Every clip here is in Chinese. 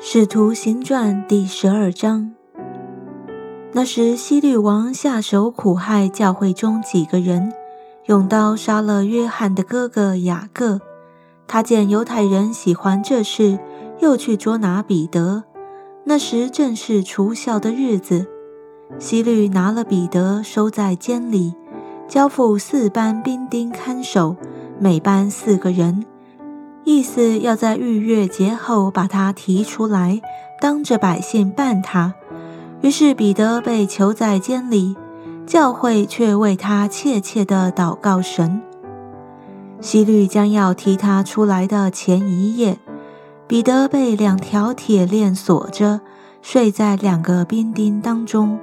使徒行传第十二章。那时，希律王下手苦害教会中几个人，用刀杀了约翰的哥哥雅各。他见犹太人喜欢这事，又去捉拿彼得。那时正是除孝的日子，希律拿了彼得收在监里，交付四班兵丁看守，每班四个人，意思要在逾越节后把他提出来，当着百姓办他。于是彼得被囚在监里，教会却为他切切的祷告神。希律将要提他出来的前一夜，彼得被两条铁链锁着，睡在两个兵丁当中，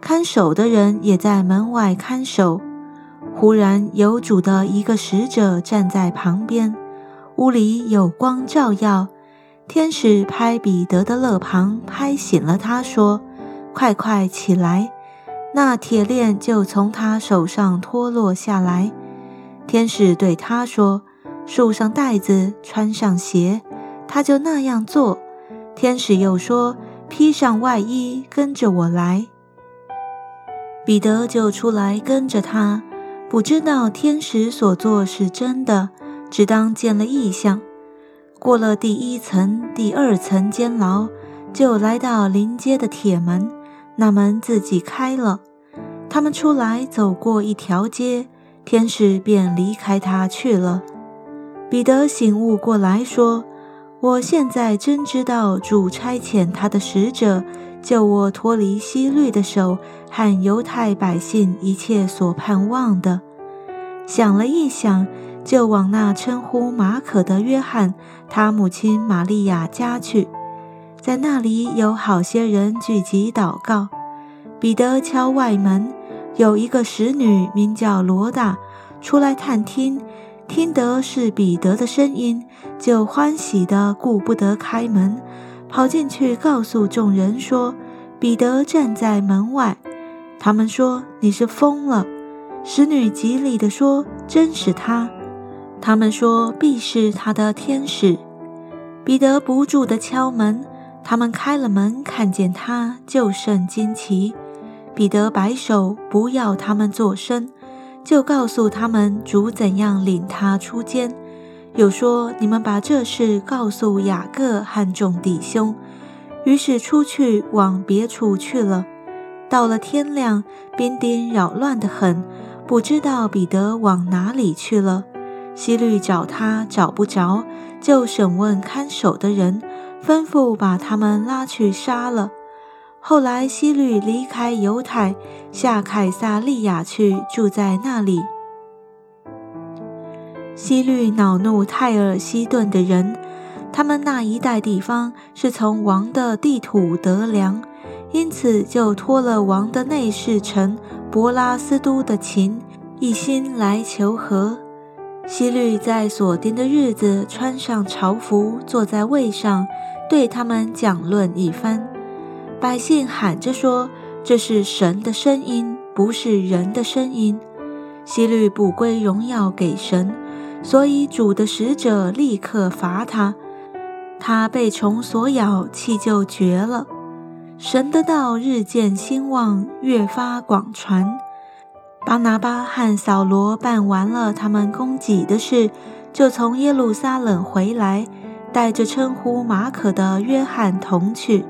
看守的人也在门外看守。忽然有主的一个使者站在旁边，屋里有光照耀，天使拍彼得的肋旁，拍醒了他，说。快快起来！那铁链就从他手上脱落下来。天使对他说：“束上带子，穿上鞋。”他就那样做。天使又说：“披上外衣，跟着我来。”彼得就出来跟着他，不知道天使所做是真的，只当见了异象。过了第一层、第二层监牢，就来到临街的铁门。那门自己开了，他们出来走过一条街，天使便离开他去了。彼得醒悟过来说：“我现在真知道主差遣他的使者救我脱离希律的手和犹太百姓一切所盼望的。”想了一想，就往那称呼马可的约翰他母亲玛利亚家去。在那里有好些人聚集祷告。彼得敲外门，有一个使女名叫罗大出来探听，听得是彼得的声音，就欢喜的顾不得开门，跑进去告诉众人说：“彼得站在门外。”他们说：“你是疯了。”使女极力地说：“真是他。”他们说：“必是他的天使。”彼得不住地敲门。他们开了门，看见他，就甚惊奇。彼得摆手，不要他们作声，就告诉他们主怎样领他出监，又说：“你们把这事告诉雅各和众弟兄。”于是出去往别处去了。到了天亮，兵丁扰乱得很，不知道彼得往哪里去了。希律找他找不着，就审问看守的人。吩咐把他们拉去杀了。后来希律离开犹太，下凯撒利亚去，住在那里。希律恼怒泰尔西顿的人，他们那一带地方是从王的地土得粮，因此就托了王的内侍臣伯拉斯都的情，一心来求和。希律在所定的日子穿上朝服，坐在位上。对他们讲论一番，百姓喊着说：“这是神的声音，不是人的声音。”希律不归荣耀给神，所以主的使者立刻罚他。他被虫所咬，气就绝了。神的道日渐兴旺，越发广传。巴拿巴和扫罗办完了他们供给的事，就从耶路撒冷回来。带着称呼马可的约翰同去。